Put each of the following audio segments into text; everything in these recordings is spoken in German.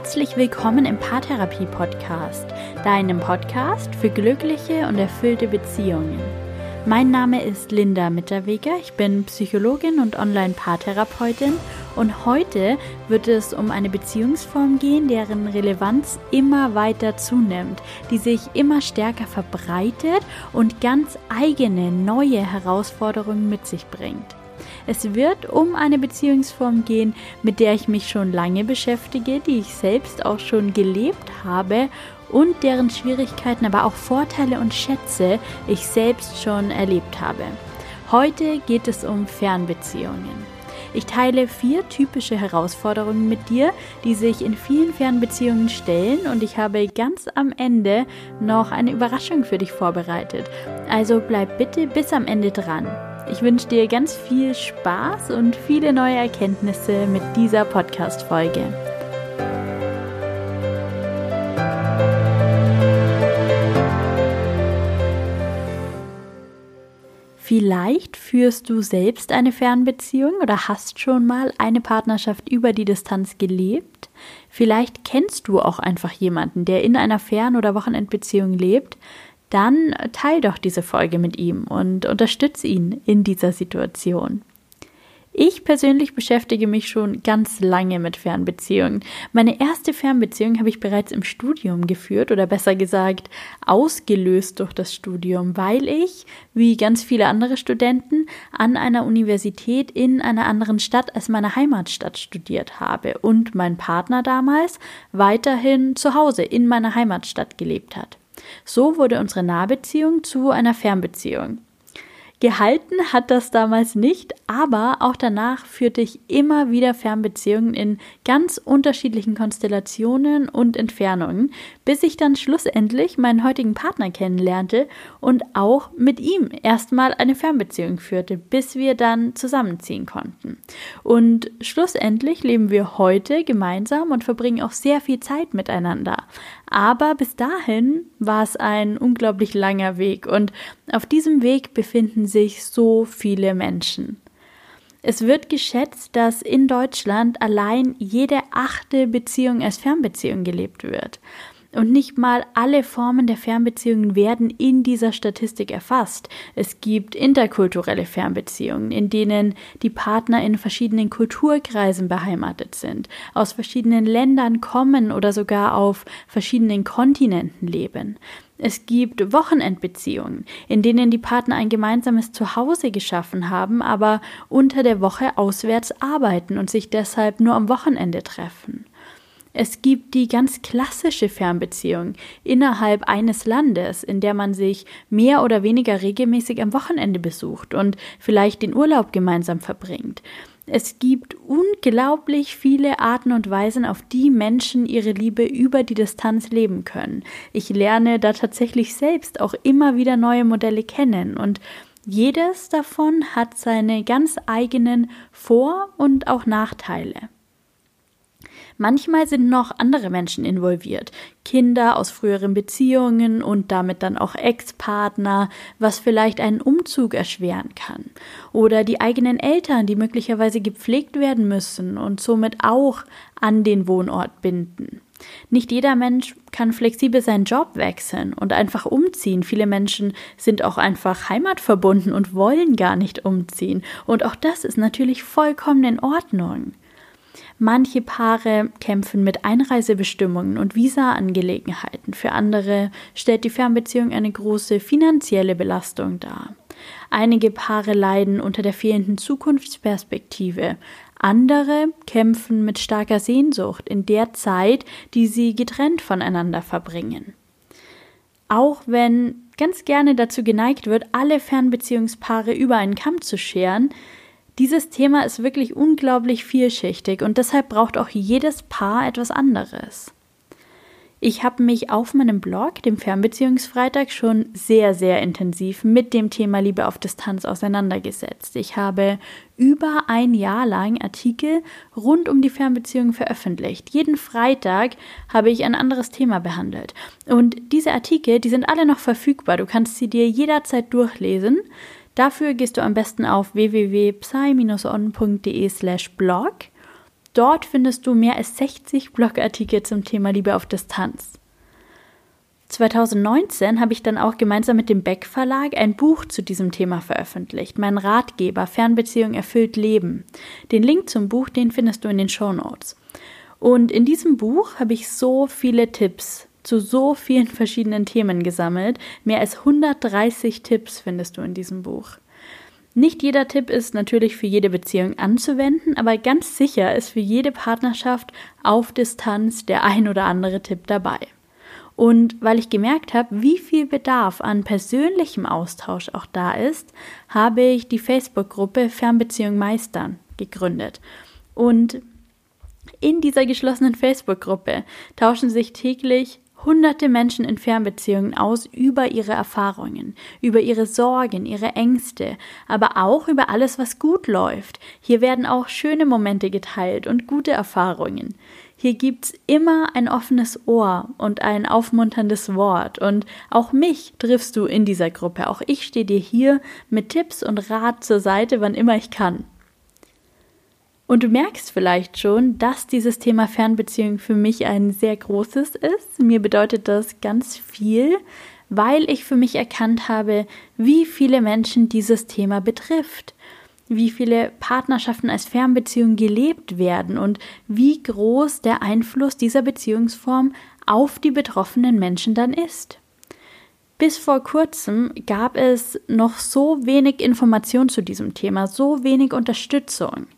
Herzlich willkommen im Paartherapie Podcast, deinem Podcast für glückliche und erfüllte Beziehungen. Mein Name ist Linda Mitterweger, ich bin Psychologin und Online-Paartherapeutin und heute wird es um eine Beziehungsform gehen, deren Relevanz immer weiter zunimmt, die sich immer stärker verbreitet und ganz eigene neue Herausforderungen mit sich bringt. Es wird um eine Beziehungsform gehen, mit der ich mich schon lange beschäftige, die ich selbst auch schon gelebt habe und deren Schwierigkeiten, aber auch Vorteile und Schätze ich selbst schon erlebt habe. Heute geht es um Fernbeziehungen. Ich teile vier typische Herausforderungen mit dir, die sich in vielen Fernbeziehungen stellen und ich habe ganz am Ende noch eine Überraschung für dich vorbereitet. Also bleib bitte bis am Ende dran. Ich wünsche dir ganz viel Spaß und viele neue Erkenntnisse mit dieser Podcast-Folge. Vielleicht führst du selbst eine Fernbeziehung oder hast schon mal eine Partnerschaft über die Distanz gelebt. Vielleicht kennst du auch einfach jemanden, der in einer Fern- oder Wochenendbeziehung lebt dann teil doch diese Folge mit ihm und unterstütze ihn in dieser Situation. Ich persönlich beschäftige mich schon ganz lange mit Fernbeziehungen. Meine erste Fernbeziehung habe ich bereits im Studium geführt oder besser gesagt ausgelöst durch das Studium, weil ich, wie ganz viele andere Studenten, an einer Universität in einer anderen Stadt als meine Heimatstadt studiert habe und mein Partner damals weiterhin zu Hause in meiner Heimatstadt gelebt hat. So wurde unsere Nahbeziehung zu einer Fernbeziehung. Gehalten hat das damals nicht, aber auch danach führte ich immer wieder Fernbeziehungen in ganz unterschiedlichen Konstellationen und Entfernungen, bis ich dann schlussendlich meinen heutigen Partner kennenlernte und auch mit ihm erstmal eine Fernbeziehung führte, bis wir dann zusammenziehen konnten. Und schlussendlich leben wir heute gemeinsam und verbringen auch sehr viel Zeit miteinander. Aber bis dahin war es ein unglaublich langer Weg und auf diesem Weg befinden sich so viele Menschen. Es wird geschätzt, dass in Deutschland allein jede achte Beziehung als Fernbeziehung gelebt wird. Und nicht mal alle Formen der Fernbeziehungen werden in dieser Statistik erfasst. Es gibt interkulturelle Fernbeziehungen, in denen die Partner in verschiedenen Kulturkreisen beheimatet sind, aus verschiedenen Ländern kommen oder sogar auf verschiedenen Kontinenten leben. Es gibt Wochenendbeziehungen, in denen die Partner ein gemeinsames Zuhause geschaffen haben, aber unter der Woche auswärts arbeiten und sich deshalb nur am Wochenende treffen. Es gibt die ganz klassische Fernbeziehung innerhalb eines Landes, in der man sich mehr oder weniger regelmäßig am Wochenende besucht und vielleicht den Urlaub gemeinsam verbringt. Es gibt unglaublich viele Arten und Weisen, auf die Menschen ihre Liebe über die Distanz leben können. Ich lerne da tatsächlich selbst auch immer wieder neue Modelle kennen und jedes davon hat seine ganz eigenen Vor- und auch Nachteile. Manchmal sind noch andere Menschen involviert, Kinder aus früheren Beziehungen und damit dann auch Ex-Partner, was vielleicht einen Umzug erschweren kann. Oder die eigenen Eltern, die möglicherweise gepflegt werden müssen und somit auch an den Wohnort binden. Nicht jeder Mensch kann flexibel seinen Job wechseln und einfach umziehen. Viele Menschen sind auch einfach heimatverbunden und wollen gar nicht umziehen. Und auch das ist natürlich vollkommen in Ordnung. Manche Paare kämpfen mit Einreisebestimmungen und Visa-Angelegenheiten. Für andere stellt die Fernbeziehung eine große finanzielle Belastung dar. Einige Paare leiden unter der fehlenden Zukunftsperspektive. Andere kämpfen mit starker Sehnsucht in der Zeit, die sie getrennt voneinander verbringen. Auch wenn ganz gerne dazu geneigt wird, alle Fernbeziehungspaare über einen Kamm zu scheren, dieses Thema ist wirklich unglaublich vielschichtig und deshalb braucht auch jedes Paar etwas anderes. Ich habe mich auf meinem Blog, dem Fernbeziehungsfreitag, schon sehr, sehr intensiv mit dem Thema Liebe auf Distanz auseinandergesetzt. Ich habe über ein Jahr lang Artikel rund um die Fernbeziehung veröffentlicht. Jeden Freitag habe ich ein anderes Thema behandelt. Und diese Artikel, die sind alle noch verfügbar. Du kannst sie dir jederzeit durchlesen. Dafür gehst du am besten auf www.psy-on.de slash blog Dort findest du mehr als 60 Blogartikel zum Thema Liebe auf Distanz. 2019 habe ich dann auch gemeinsam mit dem Beck Verlag ein Buch zu diesem Thema veröffentlicht. Mein Ratgeber Fernbeziehung erfüllt Leben. Den Link zum Buch, den findest du in den Show Notes. Und in diesem Buch habe ich so viele Tipps zu so vielen verschiedenen Themen gesammelt. Mehr als 130 Tipps findest du in diesem Buch. Nicht jeder Tipp ist natürlich für jede Beziehung anzuwenden, aber ganz sicher ist für jede Partnerschaft auf Distanz der ein oder andere Tipp dabei. Und weil ich gemerkt habe, wie viel Bedarf an persönlichem Austausch auch da ist, habe ich die Facebook-Gruppe Fernbeziehung meistern gegründet. Und in dieser geschlossenen Facebook-Gruppe tauschen sich täglich hunderte Menschen in Fernbeziehungen aus über ihre Erfahrungen, über ihre Sorgen, ihre Ängste, aber auch über alles, was gut läuft. Hier werden auch schöne Momente geteilt und gute Erfahrungen. Hier gibt's immer ein offenes Ohr und ein aufmunterndes Wort. Und auch mich triffst du in dieser Gruppe. Auch ich stehe dir hier mit Tipps und Rat zur Seite, wann immer ich kann. Und du merkst vielleicht schon, dass dieses Thema Fernbeziehung für mich ein sehr großes ist. Mir bedeutet das ganz viel, weil ich für mich erkannt habe, wie viele Menschen dieses Thema betrifft wie viele Partnerschaften als Fernbeziehung gelebt werden und wie groß der Einfluss dieser Beziehungsform auf die betroffenen Menschen dann ist. Bis vor kurzem gab es noch so wenig Information zu diesem Thema, so wenig Unterstützung.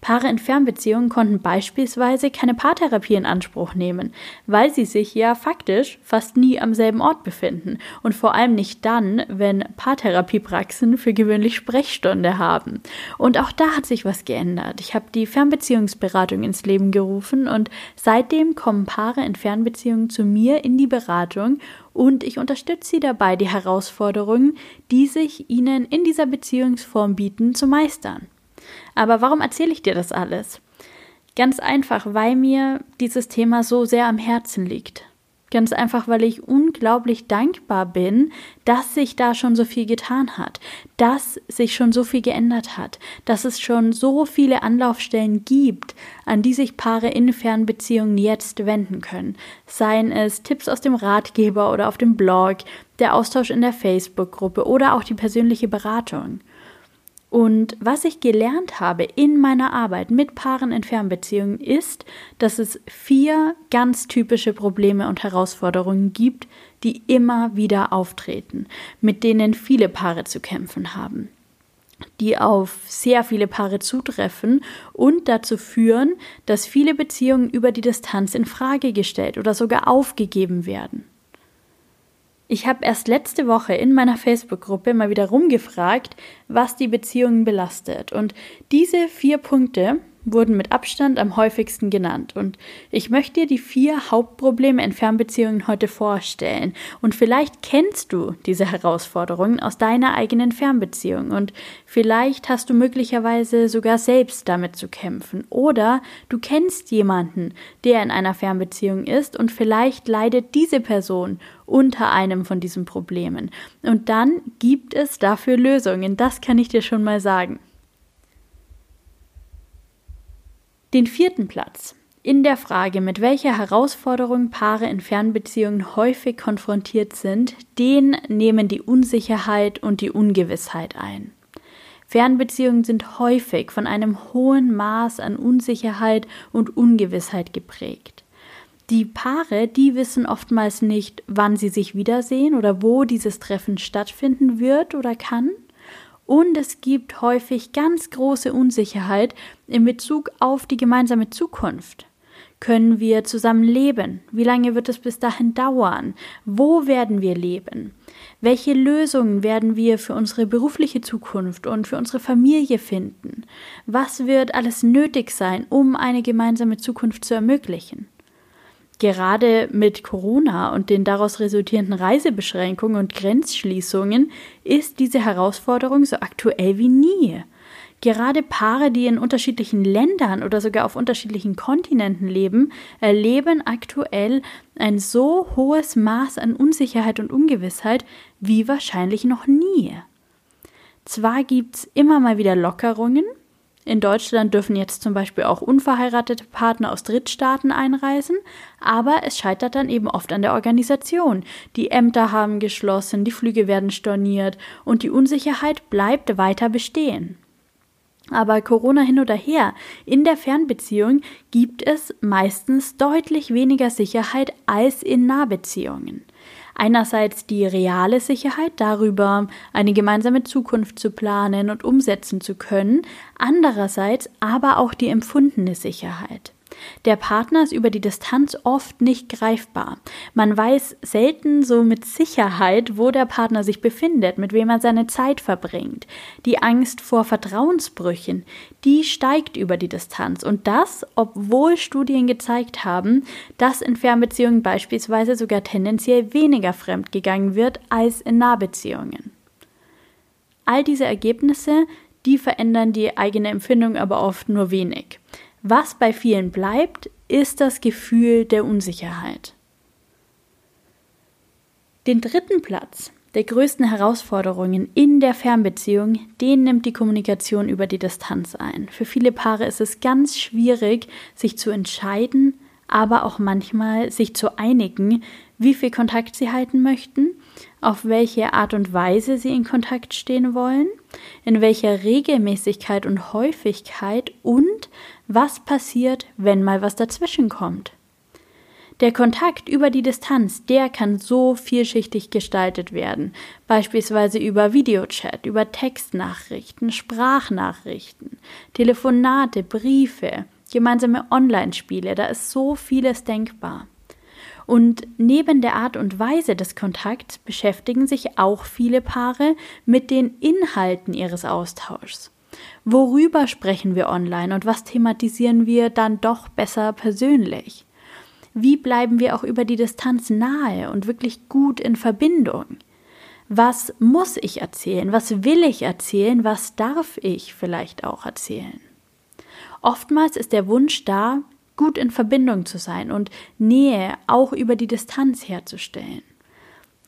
Paare in Fernbeziehungen konnten beispielsweise keine Paartherapie in Anspruch nehmen, weil sie sich ja faktisch fast nie am selben Ort befinden und vor allem nicht dann, wenn Paartherapiepraxen für gewöhnlich Sprechstunde haben. Und auch da hat sich was geändert. Ich habe die Fernbeziehungsberatung ins Leben gerufen und seitdem kommen Paare in Fernbeziehungen zu mir in die Beratung und ich unterstütze sie dabei, die Herausforderungen, die sich ihnen in dieser Beziehungsform bieten, zu meistern. Aber warum erzähle ich dir das alles? Ganz einfach, weil mir dieses Thema so sehr am Herzen liegt. Ganz einfach, weil ich unglaublich dankbar bin, dass sich da schon so viel getan hat, dass sich schon so viel geändert hat, dass es schon so viele Anlaufstellen gibt, an die sich Paare in Fernbeziehungen jetzt wenden können. Seien es Tipps aus dem Ratgeber oder auf dem Blog, der Austausch in der Facebook-Gruppe oder auch die persönliche Beratung. Und was ich gelernt habe in meiner Arbeit mit Paaren in Fernbeziehungen ist, dass es vier ganz typische Probleme und Herausforderungen gibt, die immer wieder auftreten, mit denen viele Paare zu kämpfen haben die auf sehr viele Paare zutreffen und dazu führen, dass viele Beziehungen über die Distanz in Frage gestellt oder sogar aufgegeben werden. Ich habe erst letzte Woche in meiner Facebook-Gruppe mal wieder rumgefragt, was die Beziehungen belastet. Und diese vier Punkte wurden mit Abstand am häufigsten genannt. Und ich möchte dir die vier Hauptprobleme in Fernbeziehungen heute vorstellen. Und vielleicht kennst du diese Herausforderungen aus deiner eigenen Fernbeziehung. Und vielleicht hast du möglicherweise sogar selbst damit zu kämpfen. Oder du kennst jemanden, der in einer Fernbeziehung ist und vielleicht leidet diese Person unter einem von diesen Problemen. Und dann gibt es dafür Lösungen. Das kann ich dir schon mal sagen. Den vierten Platz in der Frage, mit welcher Herausforderung Paare in Fernbeziehungen häufig konfrontiert sind, den nehmen die Unsicherheit und die Ungewissheit ein. Fernbeziehungen sind häufig von einem hohen Maß an Unsicherheit und Ungewissheit geprägt. Die Paare, die wissen oftmals nicht, wann sie sich wiedersehen oder wo dieses Treffen stattfinden wird oder kann. Und es gibt häufig ganz große Unsicherheit in Bezug auf die gemeinsame Zukunft. Können wir zusammen leben? Wie lange wird es bis dahin dauern? Wo werden wir leben? Welche Lösungen werden wir für unsere berufliche Zukunft und für unsere Familie finden? Was wird alles nötig sein, um eine gemeinsame Zukunft zu ermöglichen? Gerade mit Corona und den daraus resultierenden Reisebeschränkungen und Grenzschließungen ist diese Herausforderung so aktuell wie nie. Gerade Paare, die in unterschiedlichen Ländern oder sogar auf unterschiedlichen Kontinenten leben, erleben aktuell ein so hohes Maß an Unsicherheit und Ungewissheit wie wahrscheinlich noch nie. Zwar gibt es immer mal wieder Lockerungen, In Deutschland dürfen jetzt zum Beispiel auch unverheiratete Partner aus Drittstaaten einreisen, aber es scheitert dann eben oft an der Organisation. Die Ämter haben geschlossen, die Flüge werden storniert und die Unsicherheit bleibt weiter bestehen. Aber Corona hin oder her, in der Fernbeziehung gibt es meistens deutlich weniger Sicherheit als in Nahbeziehungen. Einerseits die reale Sicherheit darüber, eine gemeinsame Zukunft zu planen und umsetzen zu können, andererseits aber auch die empfundene Sicherheit. Der Partner ist über die Distanz oft nicht greifbar. Man weiß selten so mit Sicherheit, wo der Partner sich befindet, mit wem er seine Zeit verbringt. Die Angst vor Vertrauensbrüchen, die steigt über die Distanz. Und das, obwohl Studien gezeigt haben, dass in Fernbeziehungen beispielsweise sogar tendenziell weniger fremdgegangen wird als in Nahbeziehungen. All diese Ergebnisse, die verändern die eigene Empfindung aber oft nur wenig. Was bei vielen bleibt, ist das Gefühl der Unsicherheit. Den dritten Platz der größten Herausforderungen in der Fernbeziehung, den nimmt die Kommunikation über die Distanz ein. Für viele Paare ist es ganz schwierig, sich zu entscheiden, aber auch manchmal sich zu einigen, wie viel Kontakt sie halten möchten, auf welche Art und Weise sie in Kontakt stehen wollen, in welcher Regelmäßigkeit und Häufigkeit und was passiert, wenn mal was dazwischen kommt. Der Kontakt über die Distanz, der kann so vielschichtig gestaltet werden, beispielsweise über Videochat, über Textnachrichten, Sprachnachrichten, Telefonate, Briefe, gemeinsame Online-Spiele, da ist so vieles denkbar. Und neben der Art und Weise des Kontakts beschäftigen sich auch viele Paare mit den Inhalten ihres Austauschs. Worüber sprechen wir online und was thematisieren wir dann doch besser persönlich? Wie bleiben wir auch über die Distanz nahe und wirklich gut in Verbindung? Was muss ich erzählen? Was will ich erzählen? Was darf ich vielleicht auch erzählen? Oftmals ist der Wunsch da, gut in Verbindung zu sein und Nähe auch über die Distanz herzustellen.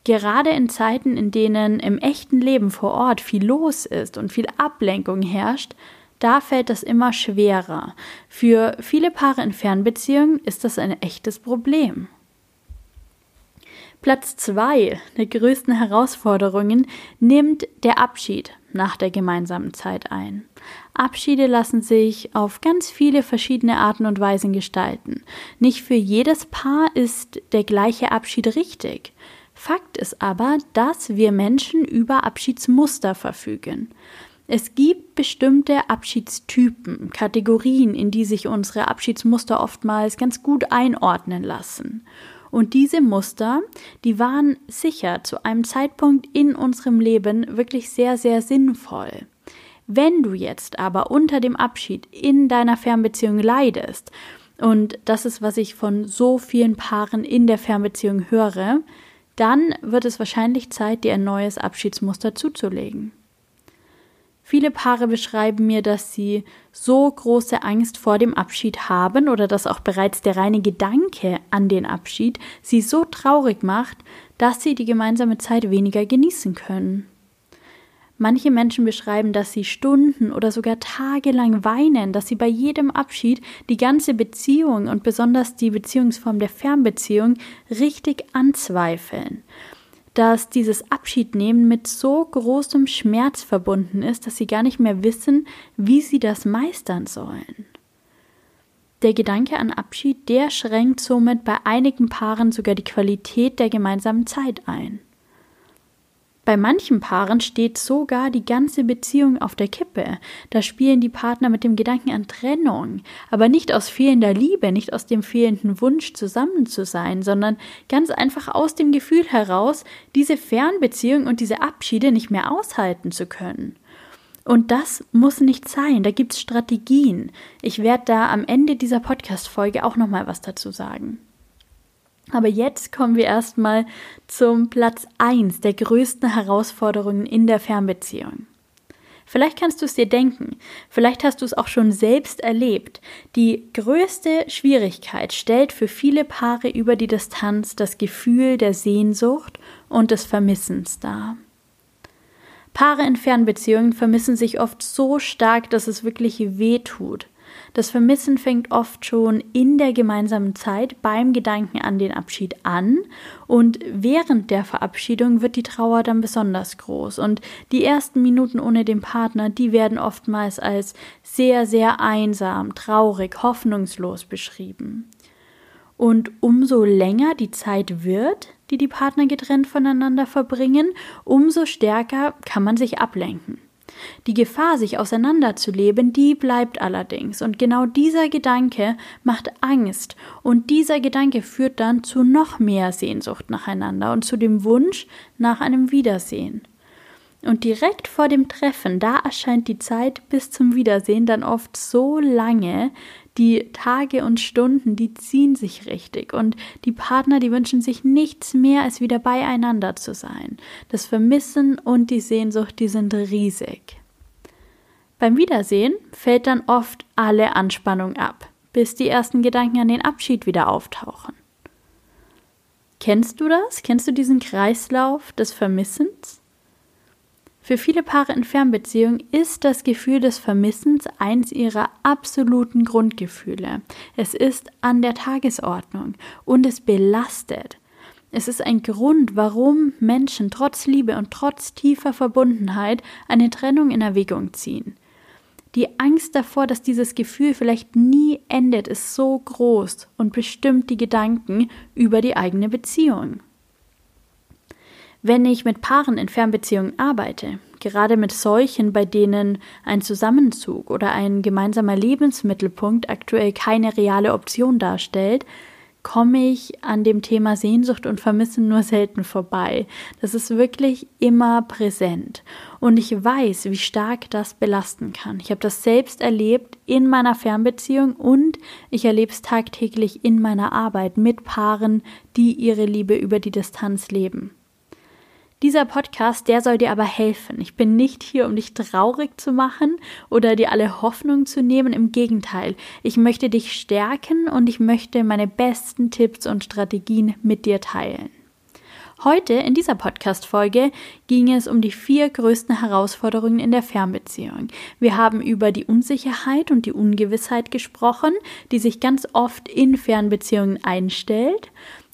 Gerade in Zeiten, in denen im echten Leben vor Ort viel los ist und viel Ablenkung herrscht, da fällt das immer schwerer. Für viele Paare in Fernbeziehungen ist das ein echtes Problem. Platz zwei der größten Herausforderungen nimmt der Abschied nach der gemeinsamen Zeit ein. Abschiede lassen sich auf ganz viele verschiedene Arten und Weisen gestalten. Nicht für jedes Paar ist der gleiche Abschied richtig. Fakt ist aber, dass wir Menschen über Abschiedsmuster verfügen. Es gibt bestimmte Abschiedstypen, Kategorien, in die sich unsere Abschiedsmuster oftmals ganz gut einordnen lassen. Und diese Muster, die waren sicher zu einem Zeitpunkt in unserem Leben wirklich sehr, sehr sinnvoll. Wenn du jetzt aber unter dem Abschied in deiner Fernbeziehung leidest, und das ist, was ich von so vielen Paaren in der Fernbeziehung höre, dann wird es wahrscheinlich Zeit, dir ein neues Abschiedsmuster zuzulegen. Viele Paare beschreiben mir, dass sie so große Angst vor dem Abschied haben oder dass auch bereits der reine Gedanke an den Abschied sie so traurig macht, dass sie die gemeinsame Zeit weniger genießen können. Manche Menschen beschreiben, dass sie Stunden oder sogar tagelang weinen, dass sie bei jedem Abschied die ganze Beziehung und besonders die Beziehungsform der Fernbeziehung richtig anzweifeln. Dass dieses Abschiednehmen mit so großem Schmerz verbunden ist, dass sie gar nicht mehr wissen, wie sie das meistern sollen. Der Gedanke an Abschied, der schränkt somit bei einigen Paaren sogar die Qualität der gemeinsamen Zeit ein. Bei manchen Paaren steht sogar die ganze Beziehung auf der Kippe. Da spielen die Partner mit dem Gedanken an Trennung, aber nicht aus fehlender Liebe, nicht aus dem fehlenden Wunsch zusammen zu sein, sondern ganz einfach aus dem Gefühl heraus, diese Fernbeziehung und diese Abschiede nicht mehr aushalten zu können. Und das muss nicht sein, da gibt es Strategien. Ich werde da am Ende dieser Podcast-Folge auch nochmal was dazu sagen. Aber jetzt kommen wir erstmal zum Platz 1 der größten Herausforderungen in der Fernbeziehung. Vielleicht kannst du es dir denken, vielleicht hast du es auch schon selbst erlebt. Die größte Schwierigkeit stellt für viele Paare über die Distanz das Gefühl der Sehnsucht und des Vermissens dar. Paare in Fernbeziehungen vermissen sich oft so stark, dass es wirklich weh tut. Das Vermissen fängt oft schon in der gemeinsamen Zeit beim Gedanken an den Abschied an und während der Verabschiedung wird die Trauer dann besonders groß und die ersten Minuten ohne den Partner, die werden oftmals als sehr, sehr einsam, traurig, hoffnungslos beschrieben. Und umso länger die Zeit wird, die die Partner getrennt voneinander verbringen, umso stärker kann man sich ablenken. Die Gefahr, sich auseinanderzuleben, die bleibt allerdings. Und genau dieser Gedanke macht Angst. Und dieser Gedanke führt dann zu noch mehr Sehnsucht nacheinander und zu dem Wunsch nach einem Wiedersehen. Und direkt vor dem Treffen, da erscheint die Zeit bis zum Wiedersehen dann oft so lange, die Tage und Stunden, die ziehen sich richtig und die Partner, die wünschen sich nichts mehr, als wieder beieinander zu sein. Das Vermissen und die Sehnsucht, die sind riesig. Beim Wiedersehen fällt dann oft alle Anspannung ab, bis die ersten Gedanken an den Abschied wieder auftauchen. Kennst du das? Kennst du diesen Kreislauf des Vermissens? Für viele Paare in Fernbeziehungen ist das Gefühl des Vermissens eins ihrer absoluten Grundgefühle. Es ist an der Tagesordnung und es belastet. Es ist ein Grund, warum Menschen trotz Liebe und trotz tiefer Verbundenheit eine Trennung in Erwägung ziehen. Die Angst davor, dass dieses Gefühl vielleicht nie endet, ist so groß und bestimmt die Gedanken über die eigene Beziehung. Wenn ich mit Paaren in Fernbeziehungen arbeite, gerade mit solchen, bei denen ein Zusammenzug oder ein gemeinsamer Lebensmittelpunkt aktuell keine reale Option darstellt, komme ich an dem Thema Sehnsucht und Vermissen nur selten vorbei. Das ist wirklich immer präsent. Und ich weiß, wie stark das belasten kann. Ich habe das selbst erlebt in meiner Fernbeziehung und ich erlebe es tagtäglich in meiner Arbeit mit Paaren, die ihre Liebe über die Distanz leben. Dieser Podcast, der soll dir aber helfen. Ich bin nicht hier, um dich traurig zu machen oder dir alle Hoffnung zu nehmen. Im Gegenteil, ich möchte dich stärken und ich möchte meine besten Tipps und Strategien mit dir teilen. Heute in dieser Podcast-Folge ging es um die vier größten Herausforderungen in der Fernbeziehung. Wir haben über die Unsicherheit und die Ungewissheit gesprochen, die sich ganz oft in Fernbeziehungen einstellt.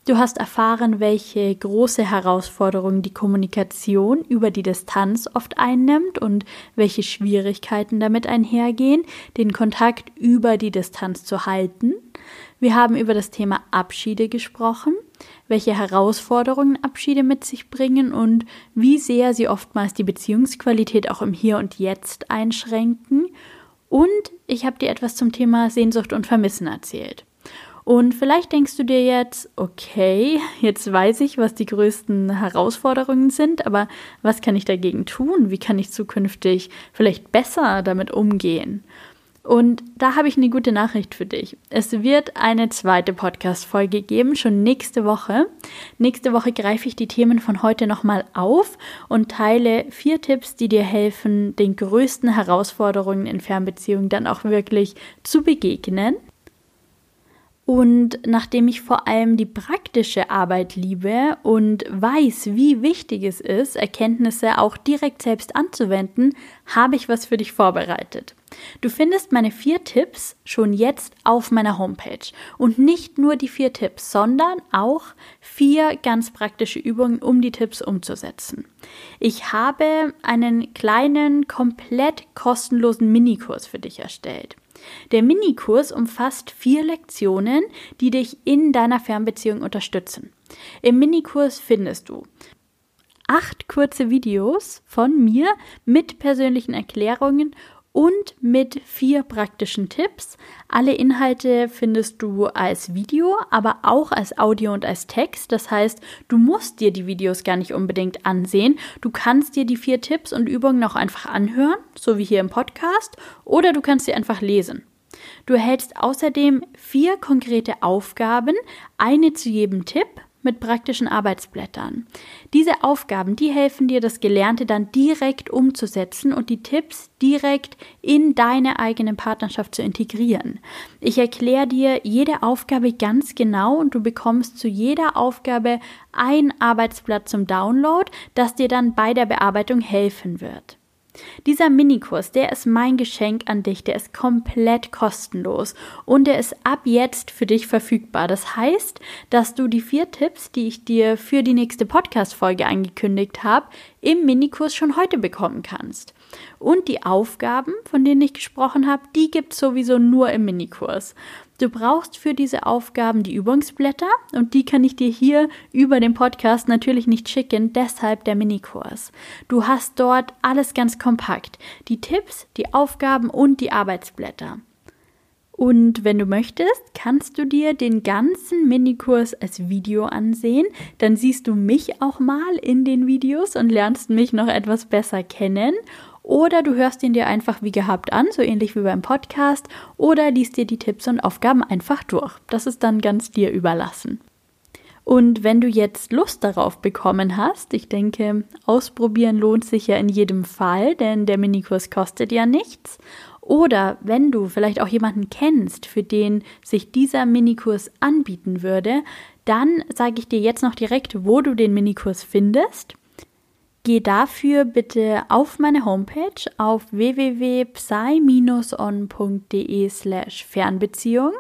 Du hast erfahren, welche große Herausforderungen die Kommunikation über die Distanz oft einnimmt und welche Schwierigkeiten damit einhergehen, den Kontakt über die Distanz zu halten. Wir haben über das Thema Abschiede gesprochen, welche Herausforderungen Abschiede mit sich bringen und wie sehr sie oftmals die Beziehungsqualität auch im Hier und Jetzt einschränken. Und ich habe dir etwas zum Thema Sehnsucht und Vermissen erzählt. Und vielleicht denkst du dir jetzt, okay, jetzt weiß ich, was die größten Herausforderungen sind, aber was kann ich dagegen tun? Wie kann ich zukünftig vielleicht besser damit umgehen? Und da habe ich eine gute Nachricht für dich. Es wird eine zweite Podcast-Folge geben, schon nächste Woche. Nächste Woche greife ich die Themen von heute nochmal auf und teile vier Tipps, die dir helfen, den größten Herausforderungen in Fernbeziehungen dann auch wirklich zu begegnen. Und nachdem ich vor allem die praktische Arbeit liebe und weiß, wie wichtig es ist, Erkenntnisse auch direkt selbst anzuwenden, habe ich was für dich vorbereitet. Du findest meine vier Tipps schon jetzt auf meiner Homepage. Und nicht nur die vier Tipps, sondern auch vier ganz praktische Übungen, um die Tipps umzusetzen. Ich habe einen kleinen, komplett kostenlosen Minikurs für dich erstellt. Der Minikurs umfasst vier Lektionen, die dich in deiner Fernbeziehung unterstützen. Im Minikurs findest du acht kurze Videos von mir mit persönlichen Erklärungen und mit vier praktischen Tipps. Alle Inhalte findest du als Video, aber auch als Audio und als Text. Das heißt, du musst dir die Videos gar nicht unbedingt ansehen. Du kannst dir die vier Tipps und Übungen auch einfach anhören, so wie hier im Podcast, oder du kannst sie einfach lesen. Du erhältst außerdem vier konkrete Aufgaben, eine zu jedem Tipp mit praktischen Arbeitsblättern. Diese Aufgaben, die helfen dir, das Gelernte dann direkt umzusetzen und die Tipps direkt in deine eigene Partnerschaft zu integrieren. Ich erkläre dir jede Aufgabe ganz genau und du bekommst zu jeder Aufgabe ein Arbeitsblatt zum Download, das dir dann bei der Bearbeitung helfen wird. Dieser Minikurs, der ist mein Geschenk an dich, der ist komplett kostenlos und der ist ab jetzt für dich verfügbar. Das heißt, dass du die vier Tipps, die ich dir für die nächste Podcast-Folge angekündigt habe, im Minikurs schon heute bekommen kannst. Und die Aufgaben, von denen ich gesprochen habe, die gibt es sowieso nur im Minikurs. Du brauchst für diese Aufgaben die Übungsblätter und die kann ich dir hier über den Podcast natürlich nicht schicken, deshalb der Minikurs. Du hast dort alles ganz kompakt. Die Tipps, die Aufgaben und die Arbeitsblätter. Und wenn du möchtest, kannst du dir den ganzen Minikurs als Video ansehen. Dann siehst du mich auch mal in den Videos und lernst mich noch etwas besser kennen. Oder du hörst ihn dir einfach wie gehabt an, so ähnlich wie beim Podcast, oder liest dir die Tipps und Aufgaben einfach durch. Das ist dann ganz dir überlassen. Und wenn du jetzt Lust darauf bekommen hast, ich denke, ausprobieren lohnt sich ja in jedem Fall, denn der Minikurs kostet ja nichts. Oder wenn du vielleicht auch jemanden kennst, für den sich dieser Minikurs anbieten würde, dann sage ich dir jetzt noch direkt, wo du den Minikurs findest. Geh dafür bitte auf meine Homepage auf www.psy-on.de slash Fernbeziehung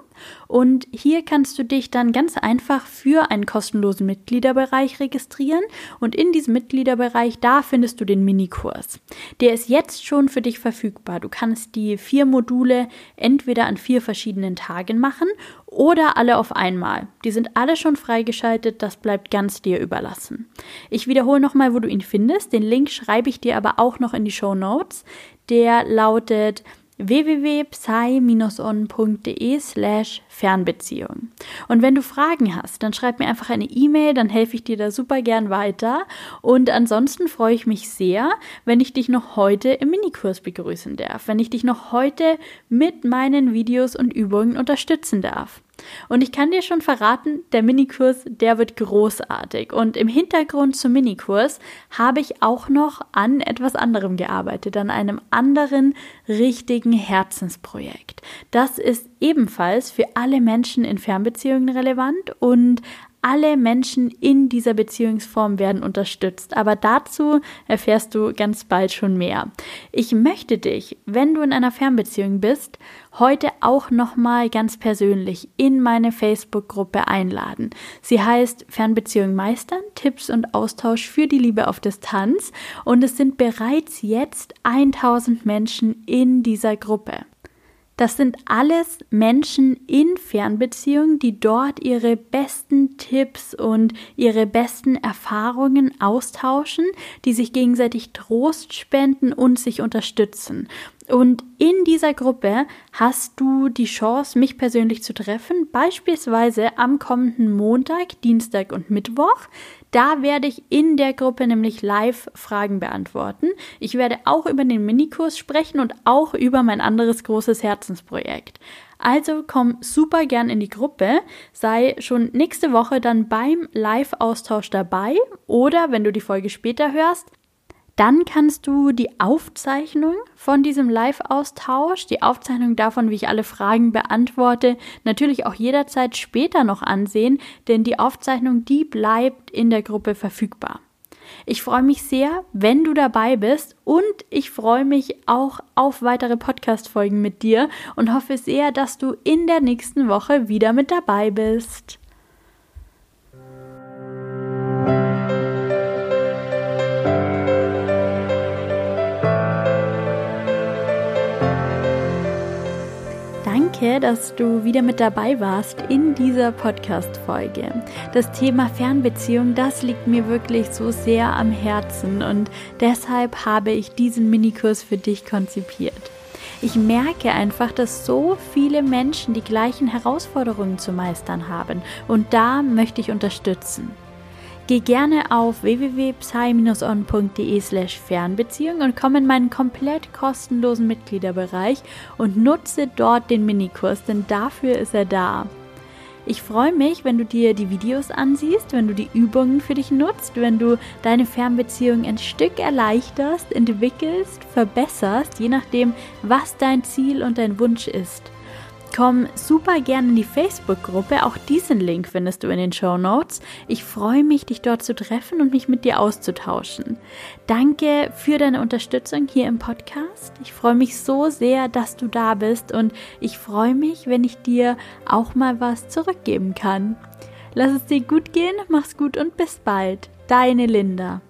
und hier kannst du dich dann ganz einfach für einen kostenlosen Mitgliederbereich registrieren und in diesem Mitgliederbereich, da findest du den Minikurs. Der ist jetzt schon für dich verfügbar. Du kannst die vier Module entweder an vier verschiedenen Tagen machen oder alle auf einmal. Die sind alle schon freigeschaltet, das bleibt ganz dir überlassen. Ich wiederhole nochmal, wo du ihn findest. Den Link schreibe ich dir aber auch noch in die Show Notes. Der lautet www.psy-on.de slash Fernbeziehung. Und wenn du Fragen hast, dann schreib mir einfach eine E-Mail, dann helfe ich dir da super gern weiter. Und ansonsten freue ich mich sehr, wenn ich dich noch heute im Minikurs begrüßen darf, wenn ich dich noch heute mit meinen Videos und Übungen unterstützen darf. Und ich kann dir schon verraten, der Minikurs, der wird großartig. Und im Hintergrund zum Minikurs habe ich auch noch an etwas anderem gearbeitet, an einem anderen richtigen Herzensprojekt. Das ist ebenfalls für alle Menschen in Fernbeziehungen relevant und alle Menschen in dieser Beziehungsform werden unterstützt. Aber dazu erfährst du ganz bald schon mehr. Ich möchte dich, wenn du in einer Fernbeziehung bist, heute auch nochmal ganz persönlich in meine Facebook-Gruppe einladen. Sie heißt Fernbeziehung meistern, Tipps und Austausch für die Liebe auf Distanz und es sind bereits jetzt 1000 Menschen in dieser Gruppe. Das sind alles Menschen in Fernbeziehungen, die dort ihre besten Tipps und ihre besten Erfahrungen austauschen, die sich gegenseitig Trost spenden und sich unterstützen. Und in dieser Gruppe hast du die Chance, mich persönlich zu treffen, beispielsweise am kommenden Montag, Dienstag und Mittwoch. Da werde ich in der Gruppe nämlich live Fragen beantworten. Ich werde auch über den Minikurs sprechen und auch über mein anderes großes Herzensprojekt. Also komm super gern in die Gruppe, sei schon nächste Woche dann beim Live-Austausch dabei oder wenn du die Folge später hörst, dann kannst du die Aufzeichnung von diesem Live-Austausch, die Aufzeichnung davon, wie ich alle Fragen beantworte, natürlich auch jederzeit später noch ansehen, denn die Aufzeichnung, die bleibt in der Gruppe verfügbar. Ich freue mich sehr, wenn du dabei bist und ich freue mich auch auf weitere Podcast-Folgen mit dir und hoffe sehr, dass du in der nächsten Woche wieder mit dabei bist. Danke, dass du wieder mit dabei warst in dieser Podcast-Folge. Das Thema Fernbeziehung, das liegt mir wirklich so sehr am Herzen und deshalb habe ich diesen Minikurs für dich konzipiert. Ich merke einfach, dass so viele Menschen die gleichen Herausforderungen zu meistern haben und da möchte ich unterstützen. Geh gerne auf www.psy-on.de slash Fernbeziehung und komm in meinen komplett kostenlosen Mitgliederbereich und nutze dort den Minikurs, denn dafür ist er da. Ich freue mich, wenn du dir die Videos ansiehst, wenn du die Übungen für dich nutzt, wenn du deine Fernbeziehung ein Stück erleichterst, entwickelst, verbesserst, je nachdem, was dein Ziel und dein Wunsch ist. Komm super gerne in die Facebook-Gruppe. Auch diesen Link findest du in den Show Notes. Ich freue mich, dich dort zu treffen und mich mit dir auszutauschen. Danke für deine Unterstützung hier im Podcast. Ich freue mich so sehr, dass du da bist und ich freue mich, wenn ich dir auch mal was zurückgeben kann. Lass es dir gut gehen, mach's gut und bis bald. Deine Linda.